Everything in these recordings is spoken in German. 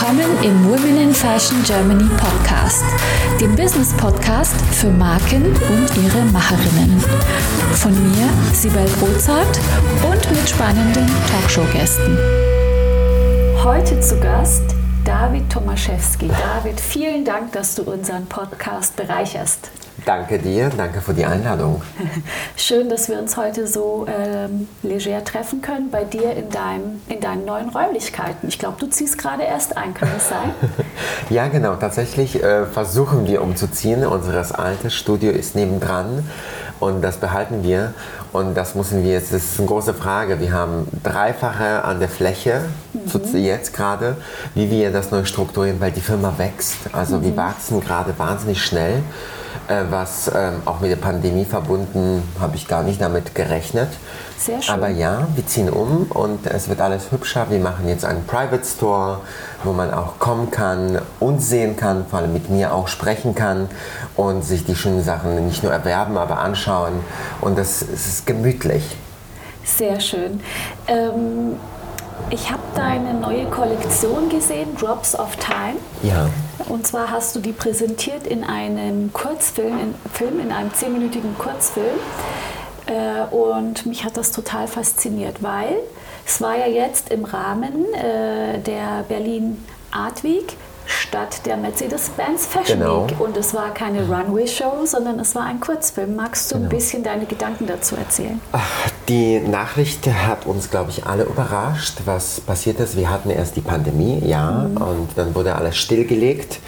willkommen im Women in Fashion Germany Podcast, dem Business Podcast für Marken und ihre Macherinnen. Von mir, Sibel Rozart und mit spannenden Talkshow-Gästen. Heute zu Gast David Tomaszewski. David, vielen Dank, dass du unseren Podcast bereicherst. Danke dir, danke für die Einladung. Schön, dass wir uns heute so ähm, leger treffen können bei dir in, deinem, in deinen neuen Räumlichkeiten. Ich glaube, du ziehst gerade erst ein, kann das sein? ja, genau. Tatsächlich äh, versuchen wir umzuziehen. Unser altes Studio ist nebendran und das behalten wir. Und das müssen wir jetzt, das ist eine große Frage. Wir haben dreifache an der Fläche mhm. jetzt gerade, wie wir das neu strukturieren, weil die Firma wächst. Also mhm. wir wachsen gerade wahnsinnig schnell. Äh, was ähm, auch mit der Pandemie verbunden, habe ich gar nicht damit gerechnet. Sehr schön. Aber ja, wir ziehen um und es wird alles hübscher. Wir machen jetzt einen Private Store, wo man auch kommen kann und sehen kann, vor allem mit mir auch sprechen kann und sich die schönen Sachen nicht nur erwerben, aber anschauen. Und das, das ist gemütlich. Sehr schön. Ähm ich habe deine neue Kollektion gesehen, Drops of Time. Ja. Und zwar hast du die präsentiert in einem Kurzfilm, in, Film, in einem zehnminütigen Kurzfilm. Äh, und mich hat das total fasziniert, weil es war ja jetzt im Rahmen äh, der Berlin Art Week statt der Mercedes-Benz Fashion genau. Week. Und es war keine Runway-Show, sondern es war ein Kurzfilm. Magst du genau. ein bisschen deine Gedanken dazu erzählen? Die Nachricht hat uns, glaube ich, alle überrascht, was passiert ist. Wir hatten erst die Pandemie, ja, mhm. und dann wurde alles stillgelegt.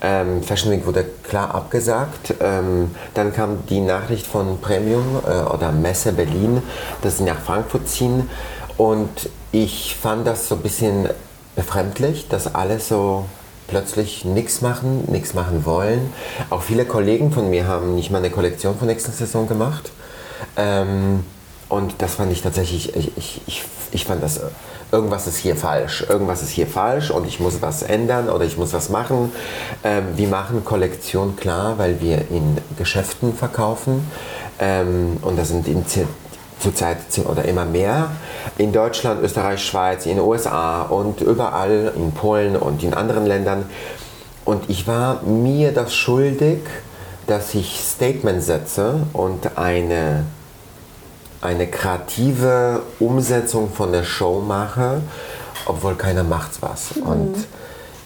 Ähm, Fashion Week wurde klar abgesagt. Ähm, dann kam die Nachricht von Premium äh, oder Messe Berlin, dass sie nach Frankfurt ziehen. Und ich fand das so ein bisschen befremdlich, dass alles so plötzlich nichts machen, nichts machen wollen. Auch viele Kollegen von mir haben nicht mal eine Kollektion von nächsten Saison gemacht. Ähm, und das fand ich tatsächlich, ich, ich, ich, ich fand das, irgendwas ist hier falsch, irgendwas ist hier falsch und ich muss was ändern oder ich muss was machen. Ähm, wir machen Kollektion klar, weil wir in Geschäften verkaufen ähm, und das sind in zurzeit oder immer mehr in Deutschland, Österreich, Schweiz, in den USA und überall in Polen und in anderen Ländern. Und ich war mir das schuldig, dass ich Statement setze und eine, eine kreative Umsetzung von der Show mache, obwohl keiner macht was. Mhm. Und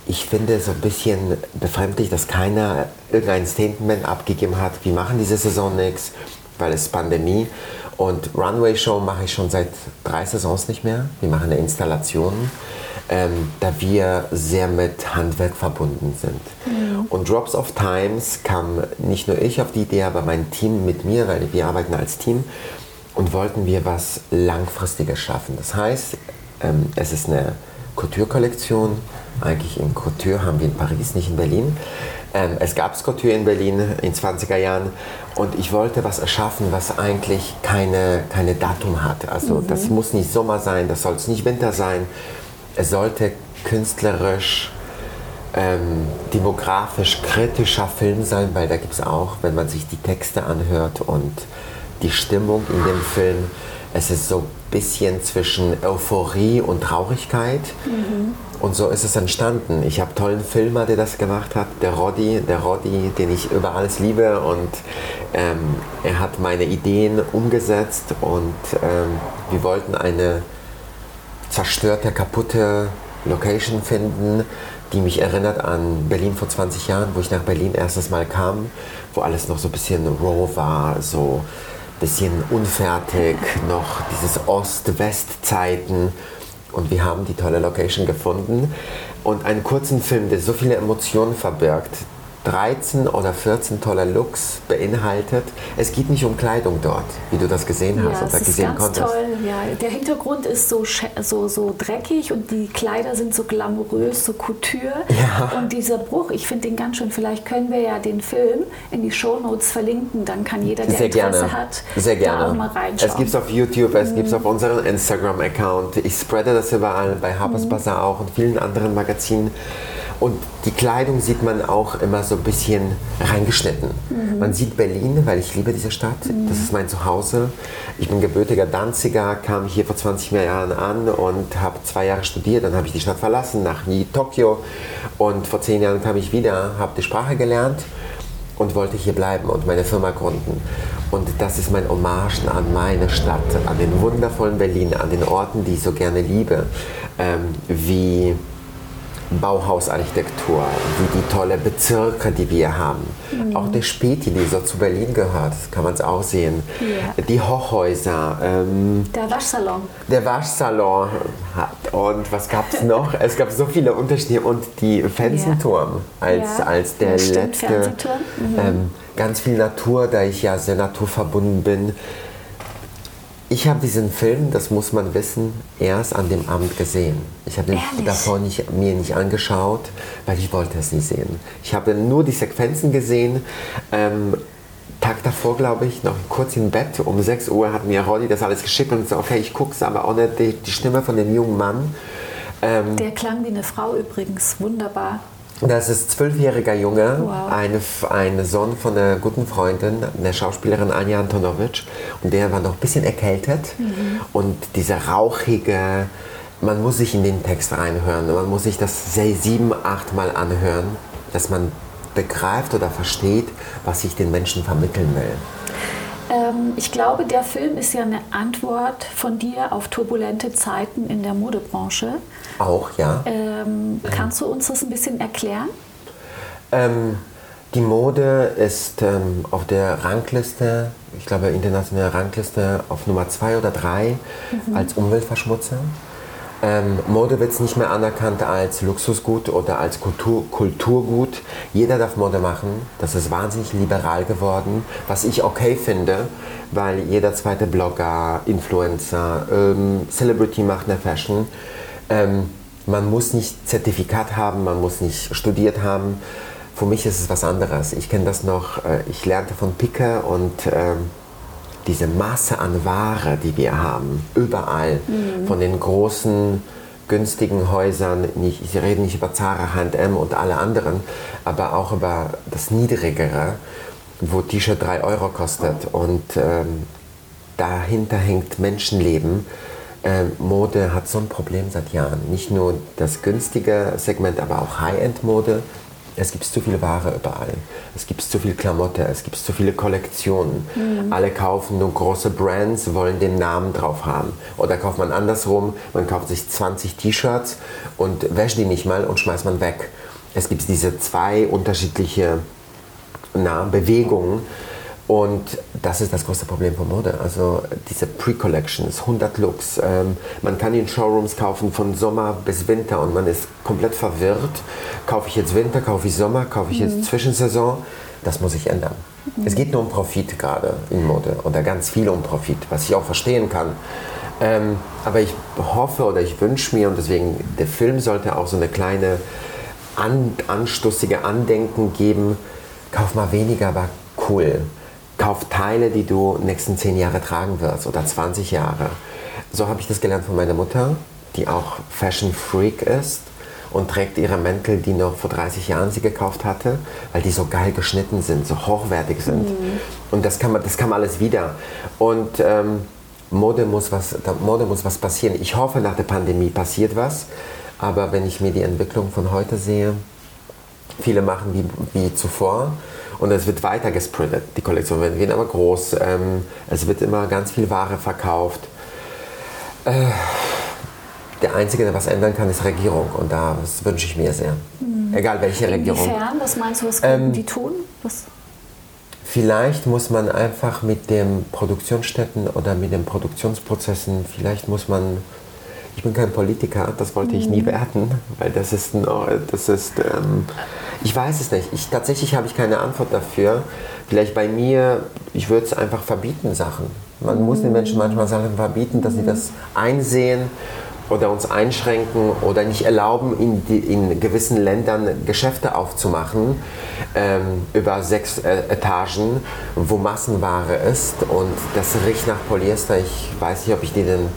ich finde es ein bisschen befremdlich, dass keiner irgendein Statement abgegeben hat, wir machen diese Saison nichts, weil es Pandemie. Und Runway Show mache ich schon seit drei Saisons nicht mehr. Wir machen eine Installation, ähm, da wir sehr mit Handwerk verbunden sind. Mhm. Und Drops of Times kam nicht nur ich auf die Idee, aber mein Team mit mir, weil wir arbeiten als Team und wollten wir was Langfristiges schaffen. Das heißt, ähm, es ist eine Couture-Kollektion. Eigentlich in Couture haben wir in Paris, nicht in Berlin. Ähm, es gab Couture in Berlin in 20er Jahren und ich wollte was erschaffen, was eigentlich keine, keine Datum hat. Also mhm. das muss nicht Sommer sein, das soll es nicht Winter sein. Es sollte künstlerisch, ähm, demografisch kritischer Film sein, weil da gibt es auch, wenn man sich die Texte anhört und die Stimmung in dem Film, es ist so bisschen zwischen Euphorie und Traurigkeit. Mhm. Und so ist es entstanden. Ich habe tollen Filmer, der das gemacht hat, der Roddy, der Roddy, den ich über alles liebe. Und ähm, er hat meine Ideen umgesetzt und ähm, wir wollten eine zerstörte, kaputte Location finden, die mich erinnert an Berlin vor 20 Jahren, wo ich nach Berlin erstes Mal kam, wo alles noch so ein bisschen raw war, so bisschen unfertig, noch dieses Ost-West-Zeiten. Und wir haben die tolle Location gefunden. Und einen kurzen Film, der so viele Emotionen verbirgt, 13 oder 14 tolle Looks beinhaltet. Es geht nicht um Kleidung dort, wie du das gesehen hast ja, oder gesehen ist ganz konntest. Toll. Ja, der Hintergrund ist so, so, so dreckig und die Kleider sind so glamourös, so Couture. Ja. Und dieser Bruch, ich finde den ganz schön. Vielleicht können wir ja den Film in die Shownotes verlinken, dann kann jeder, der Sehr Interesse gerne. hat, Sehr gerne. da auch mal reinschauen. Es gibt es auf YouTube, es mhm. gibt es auf unserem Instagram-Account. Ich spreade das überall, bei Harper's mhm. Bazaar auch und vielen anderen Magazinen. Und die Kleidung sieht man auch immer so ein bisschen reingeschnitten. Mhm. Man sieht Berlin, weil ich liebe diese Stadt. Mhm. Das ist mein Zuhause. Ich bin gebürtiger Danziger, kam hier vor 20 Jahren an und habe zwei Jahre studiert. Dann habe ich die Stadt verlassen, nach Tokio. Und vor zehn Jahren kam ich wieder, habe die Sprache gelernt und wollte hier bleiben und meine Firma gründen. Und das ist mein Hommage an meine Stadt, an den wundervollen Berlin, an den Orten, die ich so gerne liebe, ähm, wie Bauhausarchitektur, wie die tolle Bezirke, die wir haben. Mhm. Auch der Späti, die so zu Berlin gehört, kann man es auch sehen. Ja. Die Hochhäuser. Ähm, der Waschsalon. Der Waschsalon. Und was gab es noch? es gab so viele Unterschiede. Und die Fensenturm ja. als, ja. als der letzte. Mhm. Ähm, ganz viel Natur, da ich ja sehr naturverbunden bin. Ich habe diesen Film, das muss man wissen, erst an dem Abend gesehen. Ich habe ihn davor nicht, mir nicht angeschaut, weil ich wollte es nicht sehen. Ich habe nur die Sequenzen gesehen. Ähm, Tag davor, glaube ich, noch kurz im Bett. Um 6 Uhr hat mir Roddy das alles geschickt und so, okay, ich gucke es, aber auch nicht die, die, Stimme von dem jungen Mann. Ähm, Der klang wie eine Frau übrigens, wunderbar. Das ist zwölfjähriger Junge, wow. eine, ein Sohn von einer guten Freundin, der Schauspielerin Anja Antonovic. Und der war noch ein bisschen erkältet. Mhm. Und dieser rauchige, man muss sich in den Text reinhören. Man muss sich das sieben, acht Mal anhören, dass man begreift oder versteht, was ich den Menschen vermitteln will. Ähm, ich glaube, der Film ist ja eine Antwort von dir auf turbulente Zeiten in der Modebranche. Auch, ja. Ähm, kannst du uns das ein bisschen erklären? Ähm, die Mode ist ähm, auf der Rangliste, ich glaube internationale Rangliste, auf Nummer zwei oder drei mhm. als Umweltverschmutzer. Ähm, Mode wird nicht mehr anerkannt als Luxusgut oder als Kultur, Kulturgut. Jeder darf Mode machen. Das ist wahnsinnig liberal geworden, was ich okay finde, weil jeder zweite Blogger, Influencer, ähm, Celebrity macht eine Fashion. Ähm, man muss nicht Zertifikat haben, man muss nicht studiert haben. Für mich ist es was anderes. Ich kenne das noch, äh, ich lernte von Picke und ähm, diese Masse an Ware, die wir haben, überall, mhm. von den großen, günstigen Häusern, nicht, ich rede nicht über Zara, H&M und alle anderen, aber auch über das Niedrigere, wo T-Shirt 3 Euro kostet und ähm, dahinter hängt Menschenleben. Ähm, Mode hat so ein Problem seit Jahren. Nicht nur das günstige Segment, aber auch High-End-Mode es gibt zu viel Ware überall. Es gibt zu viel Klamotte, es gibt zu viele Kollektionen. Mhm. Alle kaufen nur große Brands, wollen den Namen drauf haben. Oder kauft man andersrum, man kauft sich 20 T-Shirts und wäscht die nicht mal und schmeißt man weg. Es gibt diese zwei unterschiedliche na, Bewegungen und das ist das größte Problem von Mode. Also diese Pre-Collections, 100 Looks. Ähm, man kann in Showrooms kaufen von Sommer bis Winter und man ist komplett verwirrt. Kaufe ich jetzt Winter, kaufe ich Sommer, kaufe ich jetzt mhm. Zwischensaison? Das muss sich ändern. Mhm. Es geht nur um Profit gerade in Mode oder ganz viel um Profit, was ich auch verstehen kann. Ähm, aber ich hoffe oder ich wünsche mir und deswegen, der Film sollte auch so eine kleine an, anstoßige Andenken geben. Kauf mal weniger, aber cool kauf Teile, die du nächsten zehn Jahre tragen wirst oder 20 Jahre. So habe ich das gelernt von meiner Mutter, die auch Fashion Freak ist und trägt ihre Mäntel, die noch vor 30 Jahren sie gekauft hatte, weil die so geil geschnitten sind, so hochwertig sind. Mhm. Und das kam, das kam alles wieder. Und ähm, Mode, muss was, Mode muss was passieren. Ich hoffe, nach der Pandemie passiert was. Aber wenn ich mir die Entwicklung von heute sehe, viele machen wie, wie zuvor und es wird weiter gesprintet. Die Kollektionen werden immer groß, ähm, es wird immer ganz viel Ware verkauft. Äh, der Einzige, der was ändern kann, ist Regierung und das wünsche ich mir sehr. Mhm. Egal welche Regierung. Inwiefern? Was meinst du, was können ähm, die tun? Was? Vielleicht muss man einfach mit den Produktionsstätten oder mit den Produktionsprozessen, vielleicht muss man ich bin kein Politiker, das wollte ich nie mhm. werden, weil das ist, das ist ähm, ich weiß es nicht. Ich, tatsächlich habe ich keine Antwort dafür. Vielleicht bei mir, ich würde es einfach verbieten, Sachen. Man muss den Menschen manchmal Sachen verbieten, dass sie das einsehen oder uns einschränken oder nicht erlauben, in, die, in gewissen Ländern Geschäfte aufzumachen ähm, über sechs äh, Etagen, wo Massenware ist und das riecht nach Polyester. Ich weiß nicht, ob ich dir den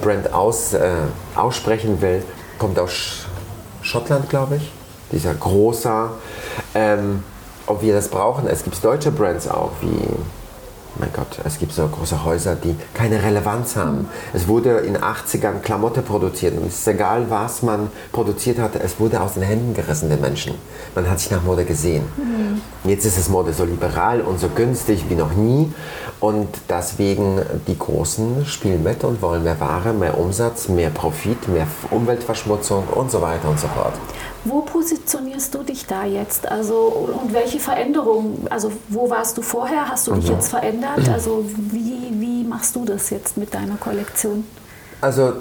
Brand aus, äh, aussprechen will. Kommt aus Schottland, glaube ich. Dieser großer. Ähm, ob wir das brauchen, es gibt deutsche Brands auch, wie mein Gott, es gibt so große Häuser, die keine Relevanz haben. Es wurde in den 80ern Klamotte produziert und es ist egal, was man produziert hatte, es wurde aus den Händen gerissen, den Menschen. Man hat sich nach Mode gesehen. Mhm. Jetzt ist es Mode so liberal und so günstig wie noch nie und deswegen die Großen spielen mit und wollen mehr Ware, mehr Umsatz, mehr Profit, mehr Umweltverschmutzung und so weiter und so fort. Wo positionierst du dich da jetzt? Also und welche Veränderungen? Also wo warst du vorher? Hast du dich mhm. jetzt verändert? Also wie, wie machst du das jetzt mit deiner Kollektion? Also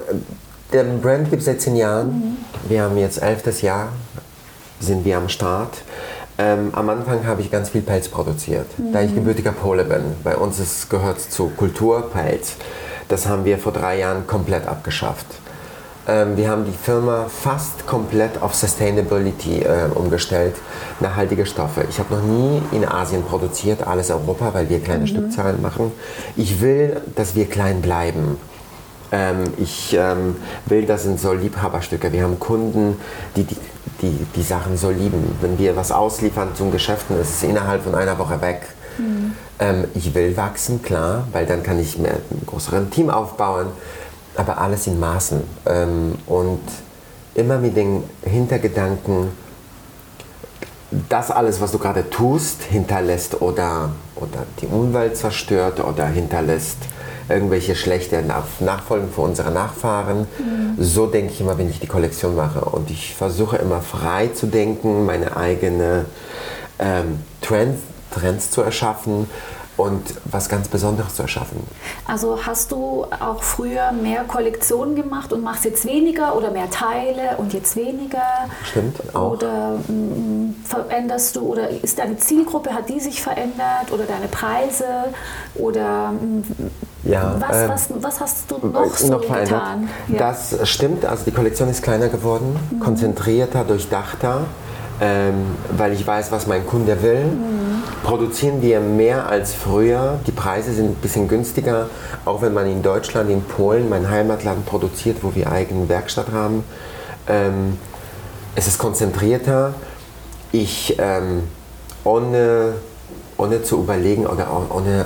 der Brand gibt es seit zehn Jahren. Mhm. Wir haben jetzt elftes Jahr, sind wir am Start. Ähm, am Anfang habe ich ganz viel Pelz produziert, mhm. da ich mhm. gebürtiger Pole bin. Bei uns ist, gehört zu Kultur Pelz. Das haben wir vor drei Jahren komplett abgeschafft. Ähm, wir haben die Firma fast komplett auf Sustainability äh, umgestellt, nachhaltige Stoffe. Ich habe noch nie in Asien produziert, alles Europa, weil wir kleine mhm. Stückzahlen machen. Ich will, dass wir klein bleiben. Ähm, ich ähm, will, das sind so Liebhaberstücke. Wir haben Kunden, die die, die die Sachen so lieben. Wenn wir was ausliefern zum Geschäften, ist es innerhalb von einer Woche weg. Mhm. Ähm, ich will wachsen, klar, weil dann kann ich mehr, ein größeres Team aufbauen aber alles in Maßen ähm, und immer mit den Hintergedanken, das alles, was du gerade tust, hinterlässt oder, oder die Umwelt zerstört oder hinterlässt irgendwelche schlechte Nachfolgen für unsere Nachfahren. Mhm. So denke ich immer, wenn ich die Kollektion mache. Und ich versuche immer frei zu denken, meine eigenen ähm, Trends, Trends zu erschaffen und was ganz Besonderes zu erschaffen. Also hast du auch früher mehr Kollektionen gemacht und machst jetzt weniger oder mehr Teile und jetzt weniger? Stimmt, auch. Oder m, veränderst du oder ist deine Zielgruppe, hat die sich verändert oder deine Preise oder m, ja, was, äh, was, was, hast du noch so noch getan? Ja. Das stimmt, also die Kollektion ist kleiner geworden, mhm. konzentrierter, durchdachter ähm, weil ich weiß, was mein Kunde will. Mhm. Produzieren wir mehr als früher. Die Preise sind ein bisschen günstiger, auch wenn man in Deutschland, in Polen, mein Heimatland produziert, wo wir eigene Werkstatt haben. Ähm, es ist konzentrierter. Ich ähm, ohne, ohne zu überlegen oder ohne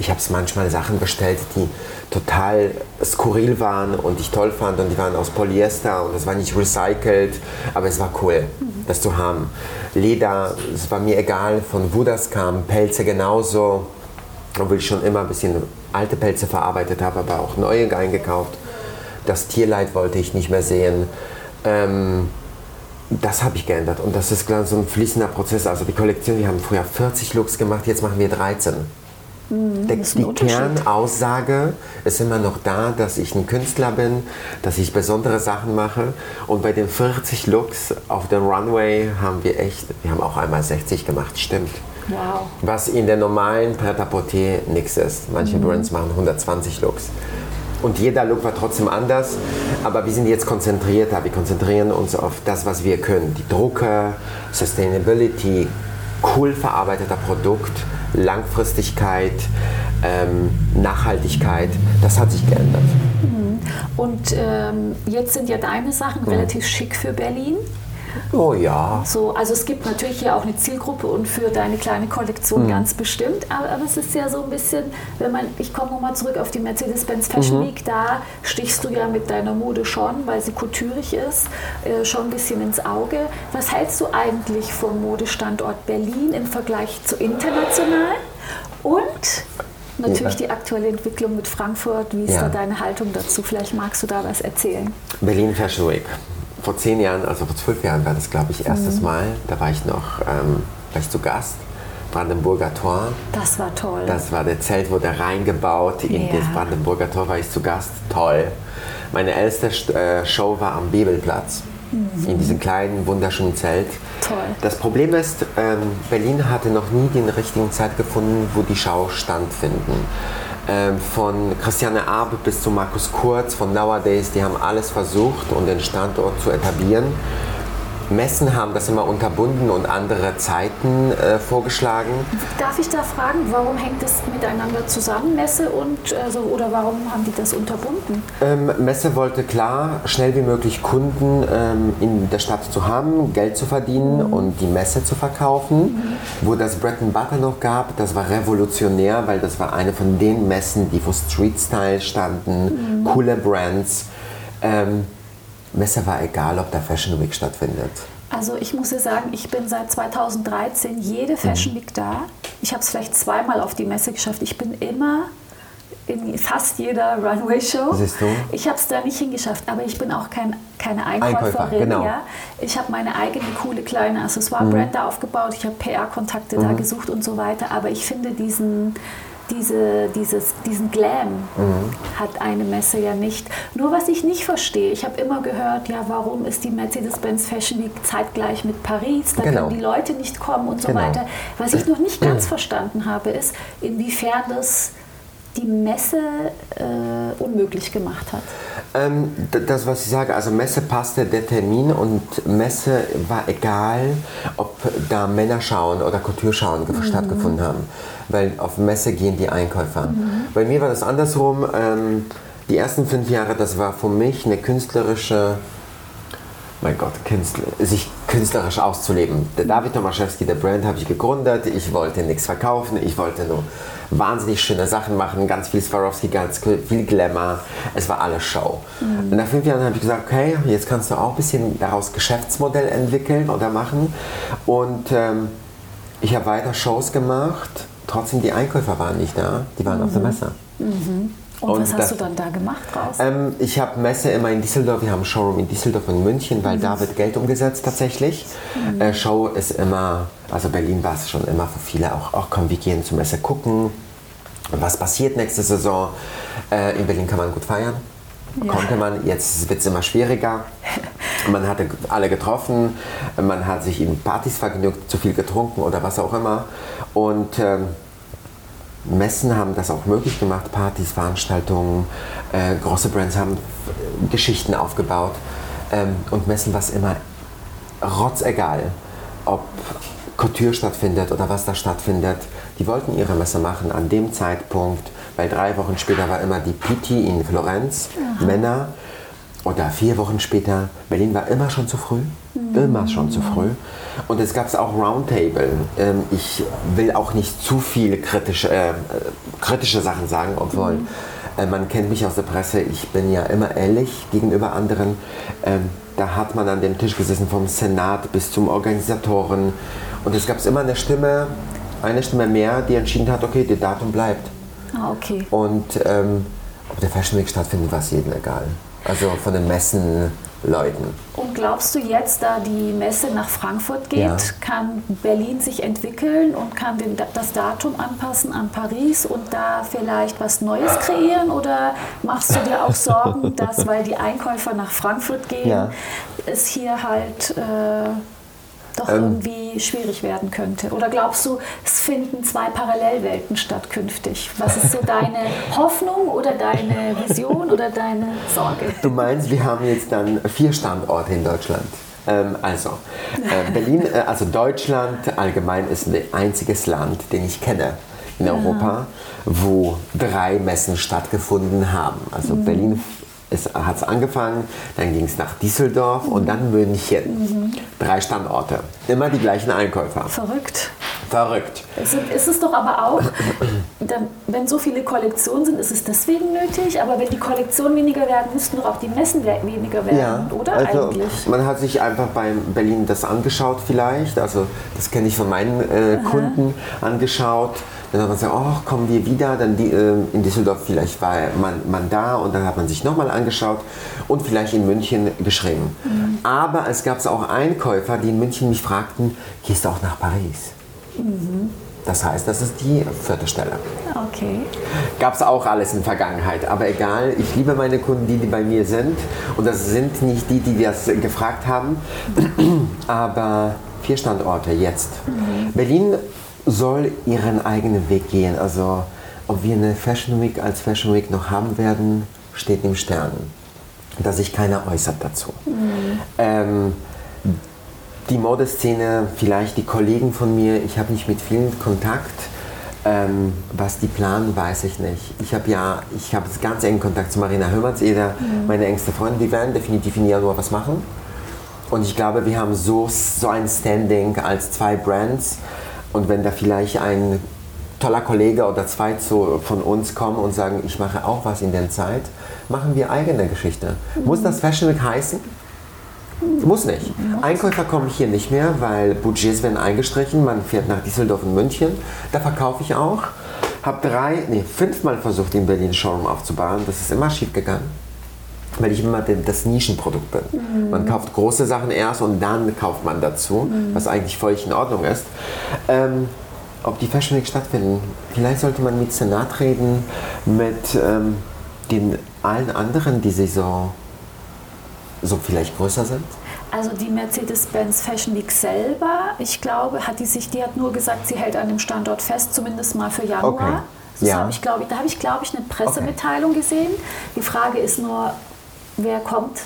ich habe manchmal Sachen bestellt, die total skurril waren und ich toll fand und die waren aus Polyester und es war nicht recycelt, aber es war cool, das zu haben. Leder, es war mir egal, von wo das kam, Pelze genauso, obwohl ich schon immer ein bisschen alte Pelze verarbeitet habe, aber auch neue eingekauft. Das Tierleid wollte ich nicht mehr sehen. Ähm, das habe ich geändert und das ist so ein fließender Prozess. Also die Kollektion, wir haben früher 40 Looks gemacht, jetzt machen wir 13. Mhm, die Kernaussage ist immer noch da, dass ich ein Künstler bin, dass ich besondere Sachen mache. Und bei den 40 Looks auf dem Runway haben wir echt, wir haben auch einmal 60 gemacht, stimmt. Wow. Was in der normalen Pret-à-Porter nichts ist. Manche mhm. Brands machen 120 Looks. Und jeder Look war trotzdem anders, aber wir sind jetzt konzentrierter. Wir konzentrieren uns auf das, was wir können. Die Drucke, Sustainability, cool verarbeiteter Produkt Langfristigkeit, ähm, Nachhaltigkeit, das hat sich geändert. Mhm. Und ähm, jetzt sind ja deine Sachen mhm. relativ schick für Berlin. Oh ja. So, also es gibt natürlich hier auch eine Zielgruppe und für deine kleine Kollektion mhm. ganz bestimmt. Aber, aber, es ist ja so ein bisschen, wenn man, ich komme nochmal zurück auf die Mercedes-Benz Fashion mhm. Week, da stichst du ja mit deiner Mode schon, weil sie kulturig ist, äh, schon ein bisschen ins Auge. Was hältst du eigentlich vom Modestandort Berlin im Vergleich zu international? Und natürlich ja. die aktuelle Entwicklung mit Frankfurt. Wie ist ja. da deine Haltung dazu? Vielleicht magst du da was erzählen. Berlin Fashion Week vor zehn Jahren, also vor zwölf Jahren war das, glaube ich, erstes mhm. Mal. Da war ich noch ähm, war ich zu Gast. Brandenburger Tor. Das war toll. Das war der Zelt, wurde reingebaut. In ja. das Brandenburger Tor war ich zu Gast. Toll. Meine älteste äh, Show war am Bebelplatz. Mhm. In diesem kleinen, wunderschönen Zelt. Toll. Das Problem ist, ähm, Berlin hatte noch nie den richtigen Zeit gefunden, wo die Schau stattfinden. Ähm, von Christiane Arp bis zu Markus Kurz, von Nowadays, die haben alles versucht, um den Standort zu etablieren. Messen haben das immer unterbunden und andere Zeiten äh, vorgeschlagen. Darf ich da fragen, warum hängt das miteinander zusammen, Messe und also, oder warum haben die das unterbunden? Ähm, Messe wollte klar, schnell wie möglich Kunden ähm, in der Stadt zu haben, Geld zu verdienen mhm. und die Messe zu verkaufen. Mhm. Wo das Bread and Butter noch gab, das war revolutionär, weil das war eine von den Messen, die für Street Style standen, mhm. coole Brands. Ähm, Messe war egal, ob da Fashion Week stattfindet. Also ich muss dir sagen, ich bin seit 2013 jede Fashion Week da. Ich habe es vielleicht zweimal auf die Messe geschafft. Ich bin immer in fast jeder Runway-Show. Siehst du? Ich habe es da nicht hingeschafft, aber ich bin auch kein, keine Einkäuferin. Einkäufer, genau. ja. Ich habe meine eigene coole kleine Accessoire-Brand mhm. da aufgebaut. Ich habe PR-Kontakte mhm. da gesucht und so weiter. Aber ich finde diesen diese, dieses, diesen Glam mhm. hat eine Messe ja nicht. Nur was ich nicht verstehe, ich habe immer gehört, ja, warum ist die Mercedes-Benz Fashion Week zeitgleich mit Paris? Da genau. können die Leute nicht kommen und so genau. weiter. Was ich noch nicht ganz verstanden habe, ist, inwiefern das die Messe äh, unmöglich gemacht hat? Ähm, das, was ich sage, also Messe passte der Termin und Messe war egal, ob da Männerschauen oder Kulturschauen mhm. stattgefunden haben, weil auf Messe gehen die Einkäufer. Mhm. Bei mir war das andersrum. Ähm, die ersten fünf Jahre, das war für mich eine künstlerische mein Gott, Künstler, sich künstlerisch auszuleben. Der David Tomaszewski, der Brand, habe ich gegründet. Ich wollte nichts verkaufen, ich wollte nur wahnsinnig schöne Sachen machen, ganz viel Swarovski, ganz viel Glamour. Es war alles Show. Mhm. Und nach fünf Jahren habe ich gesagt, okay, jetzt kannst du auch ein bisschen daraus Geschäftsmodell entwickeln oder machen. Und ähm, ich habe weiter Shows gemacht. Trotzdem, die Einkäufer waren nicht da, die waren mhm. auf der Messe. Mhm. Und, und, was hast das, du dann da gemacht draus? Ähm, ich habe Messe immer in Düsseldorf, wir haben Showroom in Düsseldorf und München, weil mhm. da wird Geld umgesetzt tatsächlich. Mhm. Äh, Show ist immer, also Berlin war es schon immer für viele auch, ach komm, wir gehen zur Messe gucken, was passiert nächste Saison. Äh, in Berlin kann man gut feiern. Ja. Konnte man, jetzt wird es immer schwieriger. Man hatte alle getroffen, man hat sich in Partys vergnügt, zu viel getrunken oder was auch immer. Und ähm, Messen haben das auch möglich gemacht, Partys, Veranstaltungen, äh, große Brands haben Geschichten aufgebaut. Ähm, und Messen war es immer rotzegal, ob Couture stattfindet oder was da stattfindet. Die wollten ihre Messe machen an dem Zeitpunkt, weil drei Wochen später war immer die PT in Florenz, Aha. Männer. Oder vier Wochen später, Berlin war immer schon zu früh, mhm. immer schon zu früh. Und es gab auch Roundtable. Ähm, ich will auch nicht zu viel kritische, äh, kritische Sachen sagen, obwohl mhm. äh, man kennt mich aus der Presse, ich bin ja immer ehrlich gegenüber anderen. Ähm, da hat man an dem Tisch gesessen, vom Senat bis zum Organisatoren. Und es gab immer eine Stimme, eine Stimme mehr, die entschieden hat, okay, das Datum bleibt. Ah, okay. Und ähm, ob der Fashion Week stattfindet, war es jedem egal. Also von den Messenleuten. Und glaubst du jetzt, da die Messe nach Frankfurt geht, ja. kann Berlin sich entwickeln und kann den, das Datum anpassen an Paris und da vielleicht was Neues kreieren? Oder machst du dir auch Sorgen, dass, weil die Einkäufer nach Frankfurt gehen, ja. es hier halt... Äh, doch ähm, irgendwie schwierig werden könnte? Oder glaubst du, es finden zwei Parallelwelten statt künftig? Was ist so deine Hoffnung oder deine Vision oder deine Sorge? Du meinst, wir haben jetzt dann vier Standorte in Deutschland? Ähm, also, äh, Berlin, äh, also Deutschland allgemein ist ein einziges Land, den ich kenne in Europa, wo drei Messen stattgefunden haben. Also mhm. Berlin es hat es angefangen, dann ging es nach Düsseldorf mhm. und dann München. Mhm. Drei Standorte. Immer die gleichen Einkäufer. Verrückt. Verrückt. Es ist es doch aber auch, wenn so viele Kollektionen sind, ist es deswegen nötig, aber wenn die Kollektionen weniger werden, müssten doch auch die Messen weniger werden, ja, oder also eigentlich? Man hat sich einfach bei Berlin das angeschaut vielleicht, also das kenne ich von meinen äh, Kunden angeschaut dann hat man gesagt, oh, kommen wir wieder. Dann die, äh, in Düsseldorf vielleicht war man, man da und dann hat man sich nochmal angeschaut und vielleicht in München geschrieben. Mhm. Aber es gab auch Einkäufer, die in München mich fragten, gehst du auch nach Paris? Mhm. Das heißt, das ist die vierte Stelle. Okay. Gab es auch alles in der Vergangenheit. Aber egal, ich liebe meine Kunden, die, die bei mir sind. Und das sind nicht die, die das gefragt haben. Aber vier Standorte jetzt. Mhm. Berlin soll ihren eigenen Weg gehen. Also ob wir eine Fashion Week als Fashion Week noch haben werden, steht im Stern. Dass sich keiner äußert dazu. Mhm. Ähm, die Modeszene, vielleicht die Kollegen von mir, ich habe nicht mit vielen Kontakt. Ähm, was die planen, weiß ich nicht. Ich habe ja, ich habe ganz engen Kontakt zu Marina Hömertseder, mhm. meine engste Freundin. Die werden definitiv in Januar was machen. Und ich glaube, wir haben so, so ein Standing als zwei Brands. Und wenn da vielleicht ein toller Kollege oder zwei zu, von uns kommen und sagen, ich mache auch was in der Zeit, machen wir eigene Geschichte. Mhm. Muss das Fashion Week heißen? Muss nicht. Einkäufer kommen hier nicht mehr, weil Budgets werden eingestrichen. Man fährt nach Düsseldorf und München. Da verkaufe ich auch. Habe drei, nee, fünfmal versucht, in Berlin Showroom aufzubauen. Das ist immer schief gegangen. Weil ich immer das Nischenprodukt bin. Mhm. Man kauft große Sachen erst und dann kauft man dazu, mhm. was eigentlich völlig in Ordnung ist. Ähm, ob die Fashion Week stattfinden, vielleicht sollte man mit Senat reden, mit ähm, den allen anderen, die sich so so vielleicht größer sind? Also die Mercedes-Benz Fashion Week selber, ich glaube, hat die sich, die hat nur gesagt, sie hält an dem Standort fest, zumindest mal für Januar. Okay. Ja. Hab ich, glaub, da habe ich, glaube ich, eine Pressemitteilung okay. gesehen. Die Frage ist nur, wer kommt.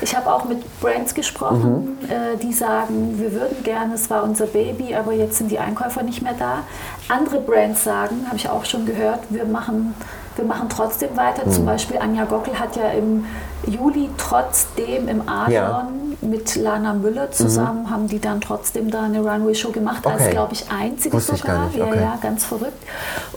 Ich habe auch mit Brands gesprochen, mhm. äh, die sagen, wir würden gerne, es war unser Baby, aber jetzt sind die Einkäufer nicht mehr da. Andere Brands sagen, habe ich auch schon gehört, wir machen wir machen trotzdem weiter. Mhm. Zum Beispiel Anja Gockel hat ja im Juli trotzdem im Adlon ja. mit Lana Müller zusammen, mhm. haben die dann trotzdem da eine Runway-Show gemacht, okay. als glaube ich einzige Wusste sogar. Ich okay. Ja, ja, ganz verrückt.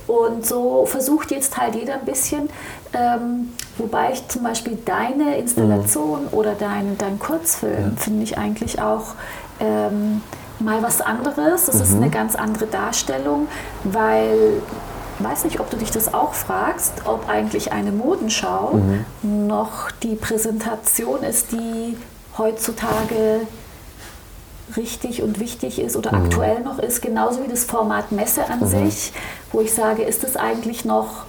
Und so versucht jetzt halt jeder ein bisschen, ähm, wobei ich zum Beispiel deine Installation mhm. oder dein, dein Kurzfilm ja. finde ich eigentlich auch ähm, mal was anderes. Das mhm. ist eine ganz andere Darstellung, weil weiß nicht, ob du dich das auch fragst, ob eigentlich eine Modenschau mhm. noch die Präsentation ist, die heutzutage richtig und wichtig ist oder mhm. aktuell noch ist, genauso wie das Format Messe an mhm. sich, wo ich sage, ist es eigentlich noch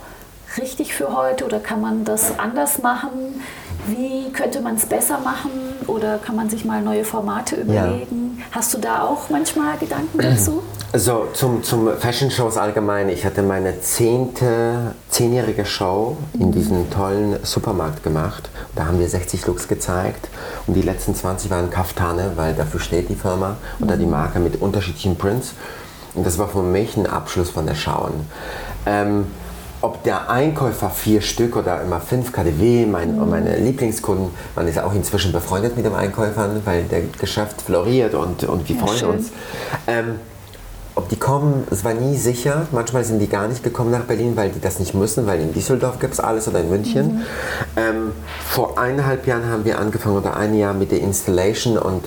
richtig für heute oder kann man das anders machen? Wie könnte man es besser machen oder kann man sich mal neue Formate überlegen? Ja. Hast du da auch manchmal Gedanken dazu? Also zum, zum Fashion Shows allgemein. Ich hatte meine zehnte, zehnjährige Show in diesem tollen Supermarkt gemacht. Da haben wir 60 Looks gezeigt und die letzten 20 waren Kaftane, weil dafür steht die Firma oder die Marke mit unterschiedlichen Prints. Und das war für mich ein Abschluss von der Schauen. Ähm, ob der Einkäufer vier Stück oder immer fünf KDW, mein, mhm. meine Lieblingskunden, man ist auch inzwischen befreundet mit dem Einkäufern, weil der Geschäft floriert und, und wir ja, freuen schön. uns. Ähm, ob die kommen, es war nie sicher. Manchmal sind die gar nicht gekommen nach Berlin, weil die das nicht müssen, weil in Düsseldorf gibt es alles oder in München. Mhm. Ähm, vor eineinhalb Jahren haben wir angefangen oder ein Jahr mit der Installation und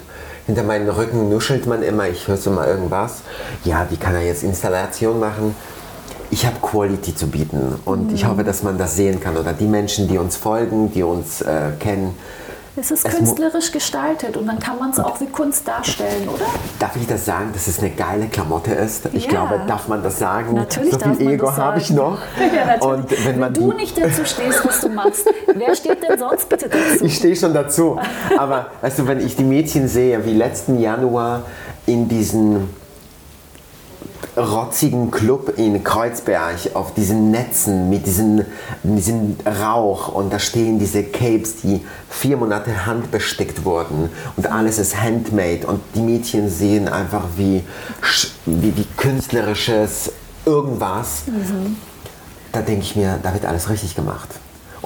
hinter meinem Rücken nuschelt man immer, ich höre so mal irgendwas. Ja, wie kann er jetzt Installation machen? Ich habe Quality zu bieten und mhm. ich hoffe, dass man das sehen kann oder die Menschen, die uns folgen, die uns äh, kennen. Es ist es künstlerisch gestaltet und dann kann man es auch wie Kunst darstellen, oder? Darf ich das sagen, dass es eine geile Klamotte ist? Ich ja. glaube, darf man das sagen? Natürlich so viel Ego habe ich noch. ja, und wenn, wenn du nicht dazu stehst, was du machst, wer steht denn sonst bitte dazu? Ich stehe schon dazu. Aber weißt du, wenn ich die Mädchen sehe, wie letzten Januar in diesen rotzigen Club in Kreuzberg auf diesen Netzen mit diesem, diesem Rauch und da stehen diese Capes, die vier Monate handbestickt wurden und alles ist handmade und die Mädchen sehen einfach wie, wie, wie künstlerisches irgendwas. Mhm. Da denke ich mir, da wird alles richtig gemacht.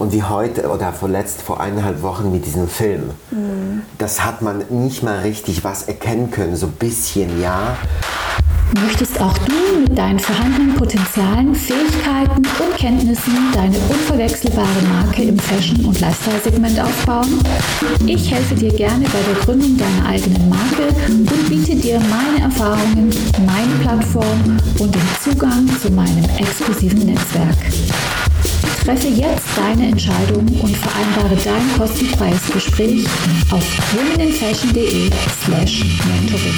Und wie heute oder vorletzt vor eineinhalb Wochen mit diesem Film. Mhm. Das hat man nicht mal richtig was erkennen können. So ein bisschen, ja. Möchtest auch du mit deinen vorhandenen Potenzialen, Fähigkeiten und Kenntnissen deine unverwechselbare Marke im Fashion- und Lifestyle-Segment aufbauen? Ich helfe dir gerne bei der Gründung deiner eigenen Marke und biete dir meine Erfahrungen, meine Plattform und den Zugang zu meinem exklusiven Netzwerk. Treffe jetzt deine Entscheidung und vereinbare dein kostenfreies Gespräch auf womeninfashion.de slash mentoring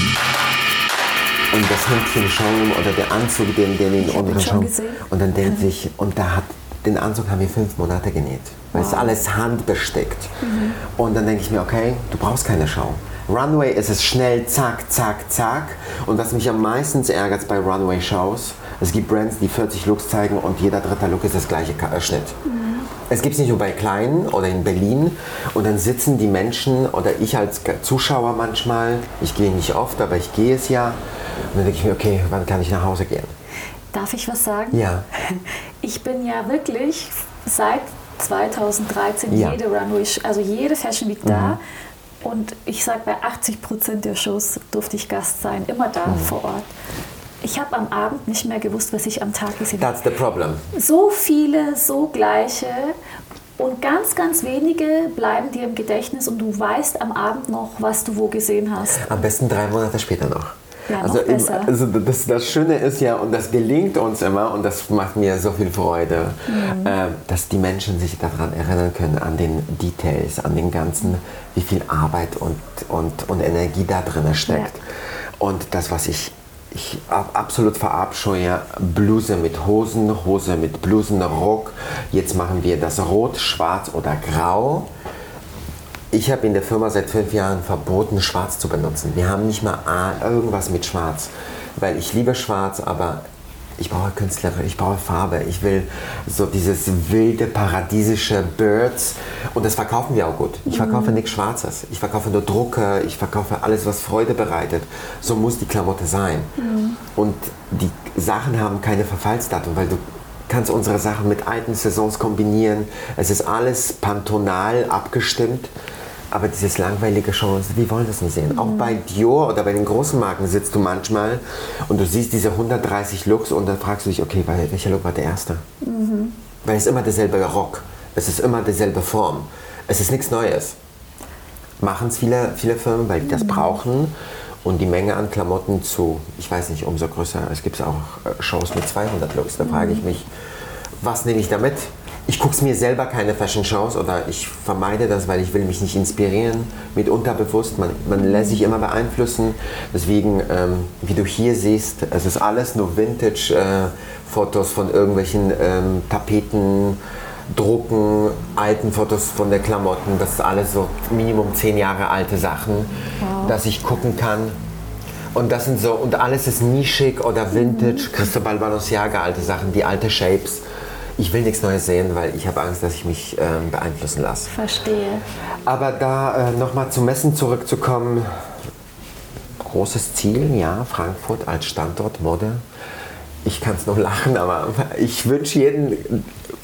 und das Hemdchen schon oder der Anzug, den, den in unseren schon und dann denkt sich, und da hat den Anzug haben wir fünf Monate genäht. Wow. Es ist alles handbesteckt. Mhm. Und dann denke ich mir, okay, du brauchst keine Schau. Runway ist es schnell, zack, zack, zack. Und was mich am meisten ärgert bei Runway-Shows, es gibt Brands, die 40 Looks zeigen und jeder dritte Look ist das gleiche Schnitt. Mhm. Es gibt es nicht nur bei Kleinen oder in Berlin. Und dann sitzen die Menschen oder ich als Zuschauer manchmal, ich gehe nicht oft, aber ich gehe es ja. Und dann denke ich mir, okay, wann kann ich nach Hause gehen? Darf ich was sagen? Ja. Ich bin ja wirklich seit 2013 Ja. jede Runway, also jede Fashion Week da. Und ich sage, bei 80 Prozent der Shows durfte ich Gast sein, immer da vor Ort. Ich habe am Abend nicht mehr gewusst, was ich am Tag gesehen habe. That's the problem. So viele, so gleiche. Und ganz, ganz wenige bleiben dir im Gedächtnis und du weißt am Abend noch, was du wo gesehen hast. Am besten drei Monate später noch. Ja, noch also, im- besser. also das, das Schöne ist ja, und das gelingt uns immer, und das macht mir so viel Freude, Mhm. äh, dass die Menschen sich daran erinnern können, an den Details, an den ganzen, wie viel Arbeit und, und, und Energie da drin steckt. Und das, was ich, ich ab, absolut verabscheue, Bluse mit Hosen, Hose mit Blusen, Rock. Jetzt machen wir das Rot, Schwarz oder Grau. Ich habe in der Firma seit fünf Jahren verboten, Schwarz zu benutzen. Wir haben nicht mal irgendwas mit Schwarz, weil ich liebe Schwarz, aber ich brauche Künstler, ich brauche Farbe. Ich will so dieses wilde, paradiesische Birds und das verkaufen wir auch gut. Ich verkaufe nichts Schwarzes. Ich verkaufe nur Drucke, ich verkaufe alles, was Freude bereitet. So muss die Klamotte sein. Und die Sachen haben keine Verfallsdatum, weil du kannst unsere Sachen mit alten Saisons kombinieren. Es ist alles pantonal abgestimmt. Aber dieses langweilige Shows, wir wollen das nicht sehen. Auch bei Dior oder bei den großen Marken sitzt du manchmal und du siehst diese 130 Looks und dann fragst du dich, okay, welcher Look war der erste? Weil es ist immer derselbe Rock. Es ist immer dieselbe Form. Es ist nichts Neues. Machen es viele, viele Firmen, weil die das brauchen. Und die Menge an Klamotten zu, ich weiß nicht, umso größer. Es gibt auch äh, Shows mit 200 Looks. Da frage ich mich, was nehme ich damit? Ich gucke mir selber keine Fashion-Shows oder ich vermeide das, weil ich will mich nicht inspirieren mit unterbewusst. Man, man lässt sich immer beeinflussen. Deswegen, ähm, wie du hier siehst, es ist alles nur Vintage-Fotos von irgendwelchen ähm, Tapeten, Drucken, alten Fotos von der Klamotten. Das ist alles so Minimum zehn Jahre alte Sachen, dass ich gucken kann. Und das sind so, und alles ist nischig oder Vintage, Cristobal Balenciaga, alte Sachen, die alte Shapes. Ich will nichts Neues sehen, weil ich habe Angst, dass ich mich ähm, beeinflussen lasse. Verstehe. Aber da äh, nochmal zum Messen zurückzukommen, großes Ziel, ja, Frankfurt als Standort Mode. Ich kann es nur lachen, aber ich wünsche jedem